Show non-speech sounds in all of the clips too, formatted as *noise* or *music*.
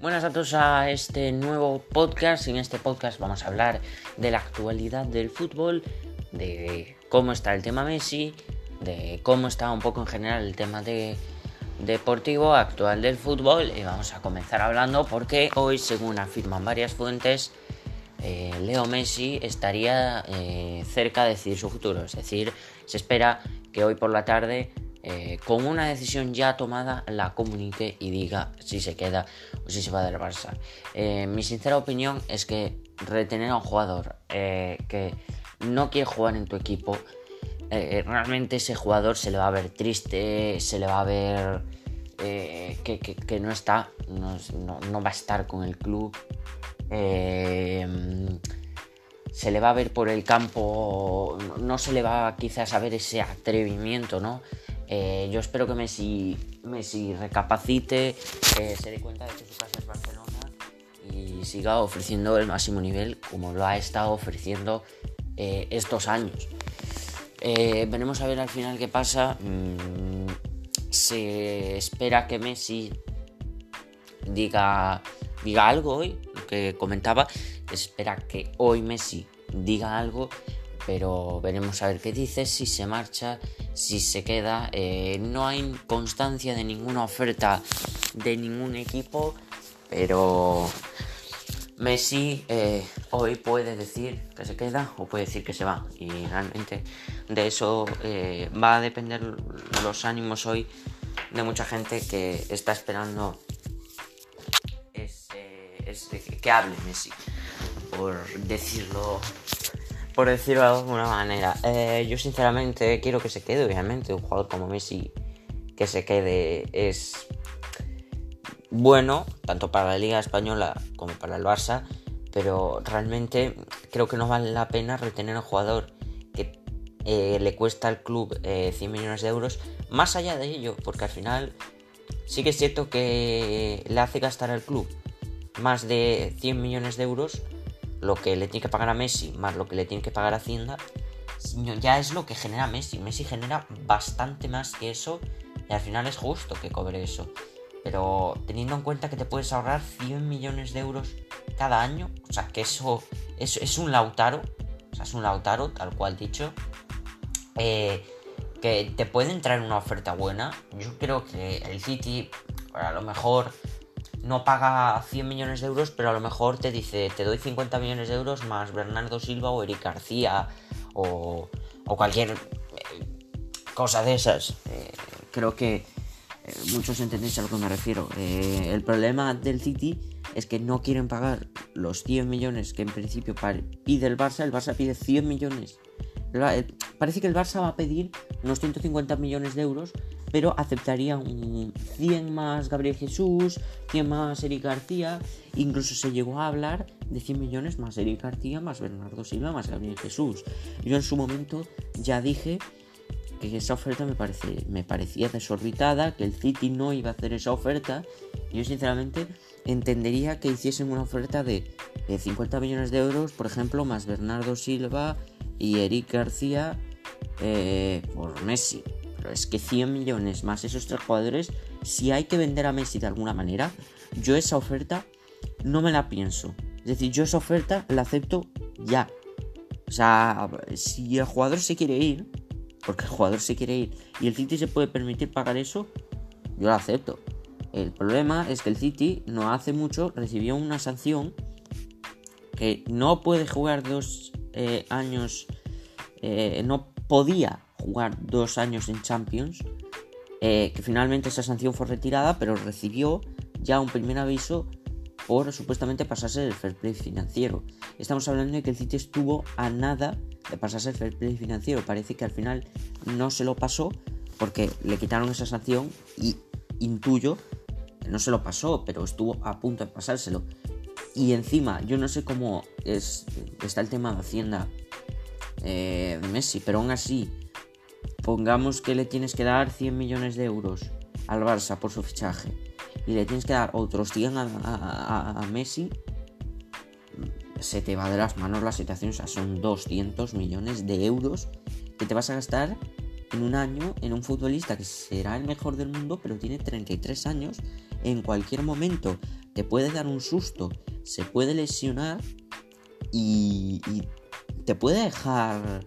Buenas a todos a este nuevo podcast. En este podcast vamos a hablar de la actualidad del fútbol, de cómo está el tema Messi, de cómo está un poco en general el tema de deportivo actual del fútbol y vamos a comenzar hablando porque hoy, según afirman varias fuentes, eh, Leo Messi estaría eh, cerca de decidir su futuro. Es decir, se espera que hoy por la tarde eh, con una decisión ya tomada la comunique y diga si se queda o si se va del Barça. Eh, mi sincera opinión es que retener a un jugador eh, que no quiere jugar en tu equipo, realmente ese jugador se le va a ver triste, se le va a ver que, no está, no, va a estar con el club. se le va a ver por el campo, no se le va quizás a ver ese atrevimiento, ¿no? Eh, yo espero que Messi, Messi recapacite, se dé cuenta de que su casa Barcelona y siga ofreciendo el máximo nivel como lo ha estado ofreciendo eh, estos años. Eh, veremos a ver al final qué pasa. Mm, se espera que Messi diga, diga algo hoy, lo que comentaba. Se espera que hoy Messi diga algo pero veremos a ver qué dice, si se marcha, si se queda. Eh, no hay constancia de ninguna oferta de ningún equipo, pero Messi eh, hoy puede decir que se queda o puede decir que se va. Y realmente de eso eh, va a depender los ánimos hoy de mucha gente que está esperando que hable Messi, por decirlo por decirlo de alguna manera. Eh, yo sinceramente quiero que se quede, obviamente. Un jugador como Messi que se quede es bueno, tanto para la Liga Española como para el Barça, pero realmente creo que no vale la pena retener a un jugador que eh, le cuesta al club 100 eh, millones de euros, más allá de ello, porque al final sí que es cierto que le hace gastar al club más de 100 millones de euros lo que le tiene que pagar a Messi más lo que le tiene que pagar a Hacienda, ya es lo que genera Messi. Messi genera bastante más que eso y al final es justo que cobre eso. Pero teniendo en cuenta que te puedes ahorrar 100 millones de euros cada año, o sea, que eso, es un Lautaro, o sea, es un Lautaro, tal cual dicho, eh, que te puede entrar una oferta buena. Yo creo que el City, a lo mejor no paga 100 millones de euros, pero a lo mejor te dice, te doy 50 millones de euros más Bernardo Silva o Eric García o, cualquier eh, cosa de esas. Eh, creo que eh, muchos entendéis a lo que me refiero. el problema del City es que no quieren pagar los 100 millones que en principio pide el Barça, el Barça pide 100 millones. Parece que el Barça va a pedir unos 150 millones de euros pero aceptarían 100 más Gabriel Jesús, 100 más Eric García, incluso se llegó a hablar de 100 millones más Eric García, más Bernardo Silva, más Gabriel Jesús. Yo en su momento ya dije que esa oferta me, parece, me parecía desorbitada, que el City no iba a hacer esa oferta. Yo sinceramente entendería que hiciesen una oferta de, 50 millones de euros, por ejemplo, más Bernardo Silva y Eric García eh, por Messi pero es que 100 millones más esos tres jugadores, si hay que vender a Messi de alguna manera, yo esa oferta no me la pienso. Es decir, yo esa oferta la acepto ya. O sea, si el jugador se quiere ir, porque el jugador se quiere ir y el City se puede permitir pagar eso, yo la acepto. El problema es que el City no hace mucho recibió una sanción que no puede jugar dos eh, años, eh, no podía jugar dos años en Champions, eh, que finalmente esa sanción fue retirada, pero recibió ya un primer aviso por supuestamente pasarse el fair play financiero. Estamos hablando de que el City estuvo a nada de pasarse el fair play financiero. Parece que al final no se lo pasó porque le quitaron esa sanción y intuyo que no se lo pasó, pero estuvo a punto de pasárselo. Y encima, yo no sé cómo es, está el tema de Hacienda eh, Messi, pero aún así pongamos que le tienes que dar 100 millones de euros al Barça por su fichaje y le tienes que dar otros 100 a, Messi, se te va de las manos la situación. O sea, son 200 millones de euros que te vas a gastar en un año en un futbolista que será el mejor del mundo, pero tiene 33 años. En cualquier momento te puede dar un susto, se puede lesionar y, te puede dejar...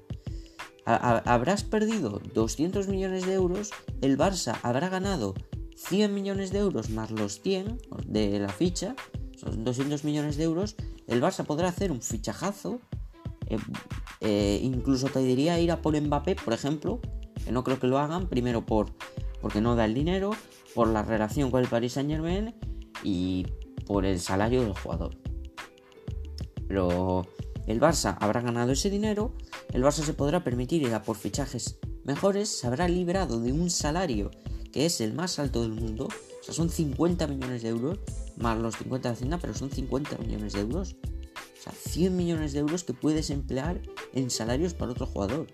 habrás perdido 200 millones de euros, el Barça habrá ganado 100 millones de euros más los 100 de la ficha, son 200 millones de euros, el Barça podrá hacer un fichajazo, eh, eh, incluso te diría ir a por Mbappé, por ejemplo, que no creo que lo hagan, primero por porque no da el dinero, por la relación con el Paris Saint Germain y por el salario del jugador. Pero el Barça habrá ganado ese dinero, el Barça se podrá permitir ir a por fichajes mejores, se habrá librado de un salario que es el más alto del mundo, o sea, son 50 millones de euros, más los 50 de Hacienda, pero son 50 millones de euros. O sea, 100 millones de euros que puedes emplear en salarios para otro jugador.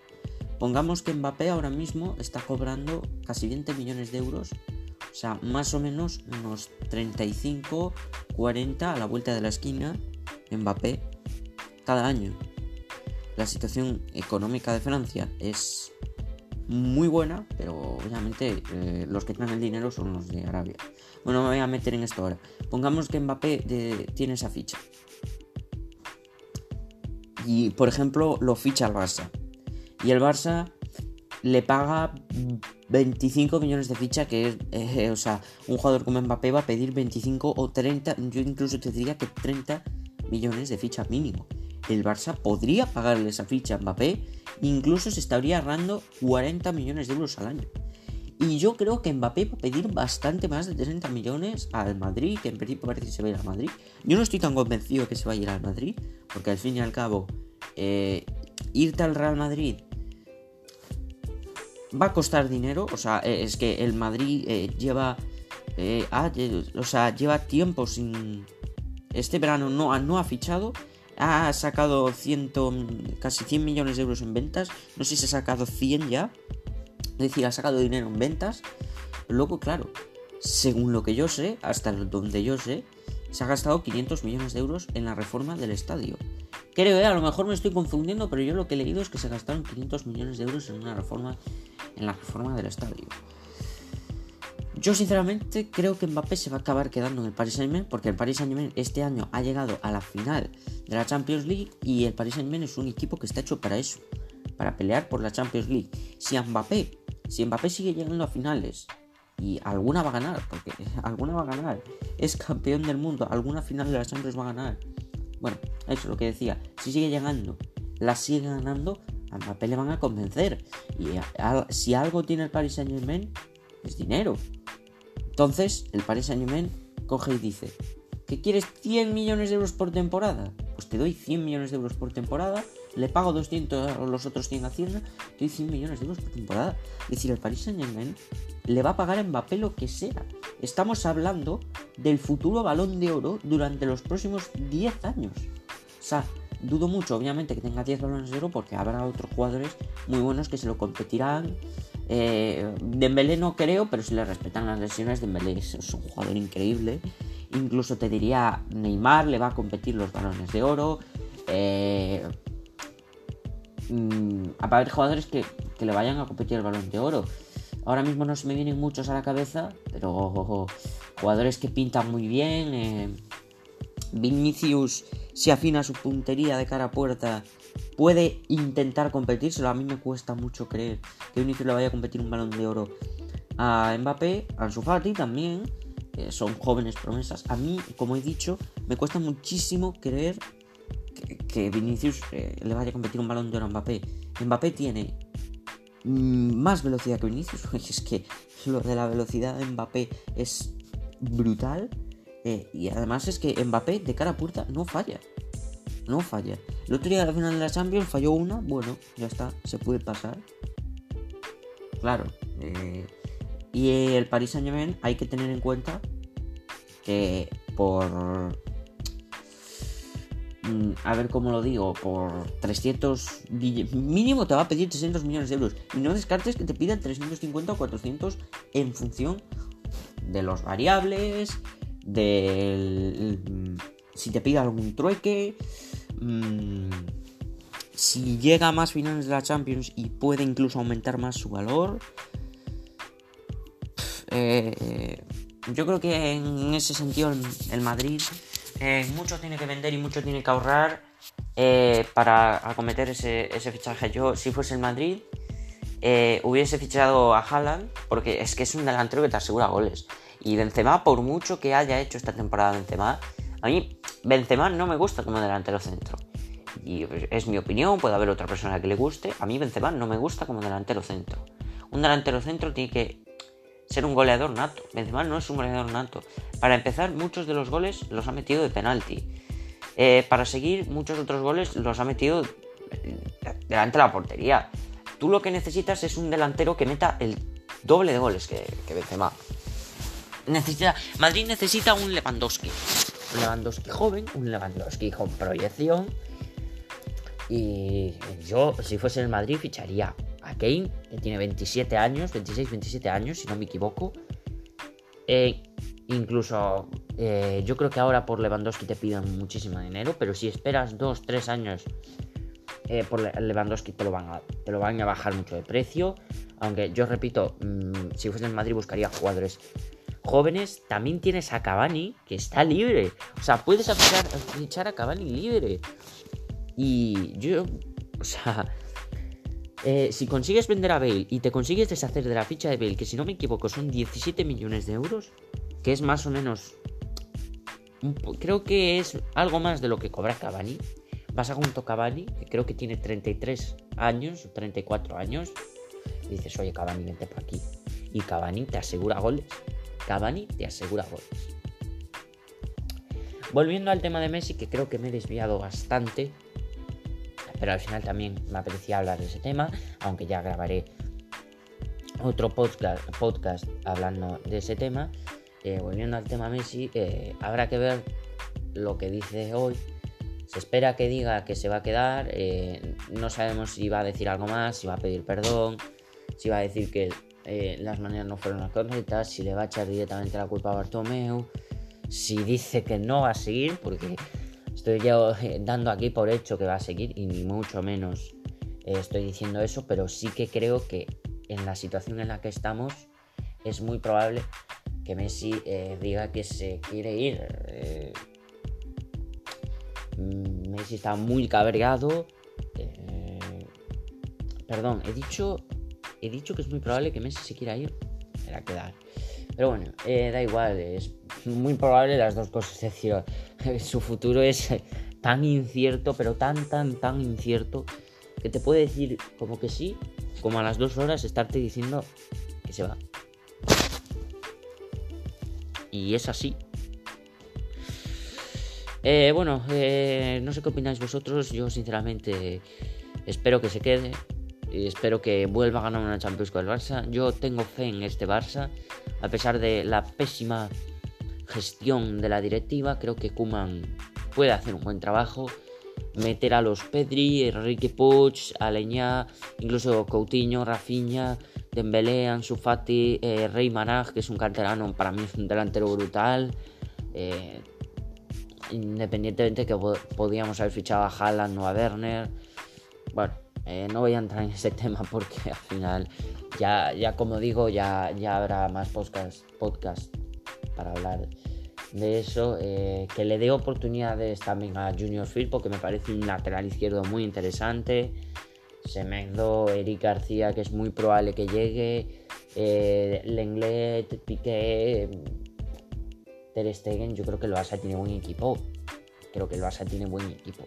Pongamos que Mbappé ahora mismo está cobrando casi 20 millones de euros, o sea, más o menos unos 35, 40 a la vuelta de la esquina, Mbappé, cada año. La situación económica de Francia es muy buena, pero obviamente eh, los que tienen el dinero son los de Arabia. Bueno, me voy a meter en esto ahora. Pongamos que Mbappé tiene esa ficha. Y por ejemplo lo ficha al Barça. Y el Barça le paga 25 millones de ficha, que es, eh, o sea, un jugador como Mbappé va a pedir 25 o 30, yo incluso te diría que 30 millones de ficha mínimo. El Barça podría pagarle esa ficha a Mbappé, incluso se estaría ahorrando 40 millones de euros al año. Y yo creo que Mbappé va a pedir bastante más de 30 millones al Madrid, que en principio parece que se va a ir al Madrid. Yo no estoy tan convencido que se va a ir al Madrid, porque al fin y al cabo, eh, irte al Real Madrid va a costar dinero. O sea, eh, es que el Madrid eh, lleva. Eh, o sea, lleva tiempo sin. Este verano no, no ha fichado. Ha sacado ciento, casi 100 millones de euros en ventas. No sé si ha sacado 100 ya. Es decir, ha sacado dinero en ventas. Luego, claro, según lo que yo sé, hasta donde yo sé, se ha gastado 500 millones de euros en la reforma del estadio. Creo, a lo mejor me estoy confundiendo, pero yo lo que he leído es que se gastaron 500 millones de euros en una reforma en la reforma del estadio. Yo sinceramente creo que Mbappé se va a acabar quedando en el Paris Saint-Germain porque el Paris Saint-Germain este año ha llegado a la final de la Champions League y el Paris Saint-Germain es un equipo que está hecho para eso, para pelear por la Champions League. Si Mbappé, si Mbappé sigue llegando a finales y alguna va a ganar, porque *laughs* alguna va a ganar, es campeón del mundo, alguna final de la Champions va a ganar. Bueno, eso es lo que decía, si sigue llegando, la sigue ganando, a Mbappé le van a convencer. Y si algo tiene el Paris Saint Germain, es dinero. Entonces, el Paris Saint Germain coge y dice, ¿qué quieres 100 millones de euros por temporada? Pues te doy 100 millones de euros por temporada, le pago 200 a los otros 100 Hacienda, te doy 100 millones de euros por temporada. Es decir, el Paris Saint Germain le va a pagar a Mbappé lo que sea. Estamos hablando del futuro balón de oro durante los próximos 10 años. O sea, Dudo mucho, obviamente, que tenga 10 balones de oro porque habrá otros jugadores muy buenos que se lo competirán. Eh, Dembélé no creo, pero si le respetan las lesiones, Dembélé es, un jugador increíble. Incluso te diría, Neymar le va a competir los balones de oro. Eh, mm, a haber jugadores que, le vayan a competir el balón de oro. Ahora mismo no se me vienen muchos a la cabeza, pero jugadores que pintan muy bien. Eh, Vinicius si afina su puntería de cara a puerta, puede intentar competírselo. A mí me cuesta mucho creer que Vinicius le vaya a competir un balón de oro a Mbappé, a Ansu también. son jóvenes promesas. A mí, como he dicho, me cuesta muchísimo creer que, Vinicius eh, le vaya a competir un balón de oro a Mbappé. Mbappé tiene mm, más velocidad que Vinicius. *laughs* Es que lo de la velocidad de Mbappé es brutal. Eh, y además es que Mbappé de cara a puerta no falla. No falla. El otro día a la final de la Champions falló una. Bueno, ya está. Se puede pasar. Claro. Eh, y el Paris Saint Germain hay que tener en cuenta que por... Mm, a ver cómo lo digo, por 300 mínimo te va a pedir 300 millones de euros. Y no descartes que te pidan 350 o 400 en función de los variables, del si te pide algún trueque, mm, si llega a más finales de la Champions y puede incluso aumentar más su valor. Eh, yo creo que en ese sentido el, Madrid eh, mucho tiene que vender y mucho tiene que ahorrar eh, para acometer ese, ese, fichaje. Yo, si fuese el Madrid, eh, hubiese fichado a Haaland, porque es que es un delantero que te asegura goles. Y Benzema, por mucho que haya hecho esta temporada Benzema, a mí Benzema no me gusta como delantero centro. Y es mi opinión, puede haber otra persona que le guste. A mí Benzema no me gusta como delantero centro. Un delantero centro tiene que ser un goleador nato. Benzema no es un goleador nato. Para empezar, muchos de los goles los ha metido de penalti. Eh, para seguir, muchos otros goles los ha metido delante de la portería. Tú lo que necesitas es un delantero que meta el doble de goles que, que Benzema. Necesita, Madrid necesita un Lewandowski. Un Lewandowski joven, un Lewandowski con proyección. Y yo, si fuese el Madrid, ficharía a Kane, que tiene 27 años, 26, 27 años, si no me equivoco. Eh, incluso eh, yo creo que ahora por Lewandowski te piden muchísimo dinero, pero si esperas 2, 3 años eh, por Lewandowski te lo, van a, te lo van a bajar mucho de precio. Aunque yo repito, mm, si fuese en Madrid buscaría jugadores jóvenes. También tienes a Cavani, que está libre. O sea, puedes fichar a Cavani libre. Y yo, o sea, eh, si consigues vender a Bale y te consigues deshacer de la ficha de Bale, que si no me equivoco son 17 millones de euros, que es más o menos... Creo que es algo más de lo que cobra Cavani. A Cavani, que creo que tiene 33 años o 34 años. Y dices, oye, Cavani, vente por aquí. Y Cavani te asegura goles. Cavani te asegura goles. Volviendo al tema de Messi, que creo que me he desviado bastante pero al final también me apetecía hablar de ese tema, aunque ya grabaré otro podcast, podcast hablando de ese tema. Eh, volviendo al tema Messi, eh, habrá que ver lo que dice hoy. Se espera que diga que se va a quedar. Eh, no sabemos si va a decir algo más, si va a pedir perdón, si va a decir que las maneras no fueron las correctas, si le va a echar directamente la culpa a Bartomeu, si dice que no va a seguir, porque estoy yo eh, dando aquí por hecho que va a seguir y ni mucho menos eh, estoy diciendo eso, pero sí que creo que en la situación en la que estamos es muy probable que Messi eh, diga que se quiere ir. Messi está muy cabreado. perdón, he dicho, he dicho que es muy probable que Messi se quiera ir. Era quedar. Pero bueno, da igual, es muy probable las dos cosas. Es decir, *laughs* su futuro es tan incierto, pero tan, tan, tan incierto, que te puede decir como que sí, como a las dos horas estarte diciendo que se va. Y es así. Eh, bueno, eh, no sé qué opináis vosotros. Yo sinceramente espero que se quede. Y espero que vuelva a ganar una Champions con el Barça. Yo tengo fe en este Barça. A pesar de la pésima gestión de la directiva, creo que Kuman puede hacer un buen trabajo. Meter a los Pedri, Enrique Puig, Aleñá, incluso Coutinho, Rafinha, Dembélé, Ansu Fati, eh, Rey Manaj, que es un canterano, para mí es un delantero brutal. Eh, independientemente que podíamos haber fichado a Haaland o a Werner. Bueno, eh, no voy a entrar en ese *laughs* tema porque al final, ya, ya como digo, ya, ya habrá más podcast, para hablar de eso. Eh, que le dé oportunidades también a Junior Phil porque me parece un lateral izquierdo muy interesante. Semedo, Eric García, que es muy probable que llegue. Eh, Lenglet, Piqué, Ter Stegen. Yo creo que el Barça tiene buen equipo. Creo que el Barça tiene buen equipo.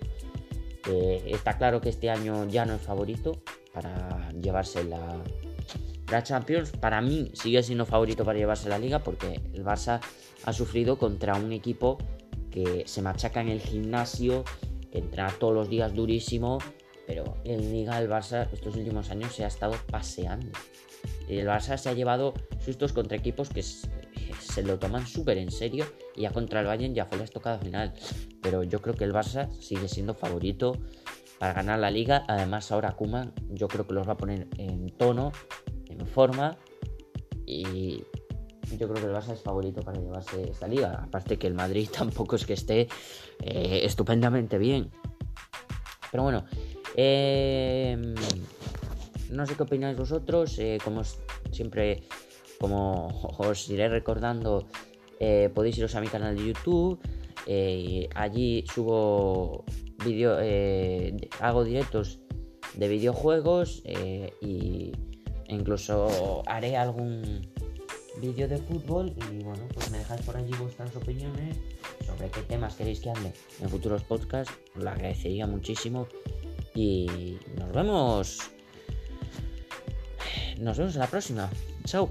Eh, está claro que este año ya no es favorito para llevarse la, la Champions para mí sigue siendo favorito para llevarse la liga porque el Barça ha sufrido contra un equipo que se machaca en el gimnasio, que entra todos los días durísimo, pero en liga el Barça estos últimos años se ha estado paseando. El Barça se ha llevado sustos contra equipos que lo toman súper en serio y ya contra el Bayern ya fue la estocada final. Pero yo creo que el Barça sigue siendo favorito para ganar la liga. Además ahora Kuman yo creo que los va a poner en tono forma y yo creo que el Barça es favorito para llevarse esta liga. Aparte que el Madrid *laughs* tampoco es que esté eh, estupendamente bien. Pero bueno, em, no sé qué opináis vosotros. Eh, como siempre, como os iré recordando, eh, podéis iros a mi canal de YouTube. Eh, allí subo vídeo, eh, hago directos de videojuegos y incluso haré algún vídeo de fútbol y bueno, pues me dejáis por allí vuestras opiniones sobre qué temas queréis que hable en futuros podcasts. Lo agradecería muchísimo y nos vemos. Nos vemos en la próxima. Chao.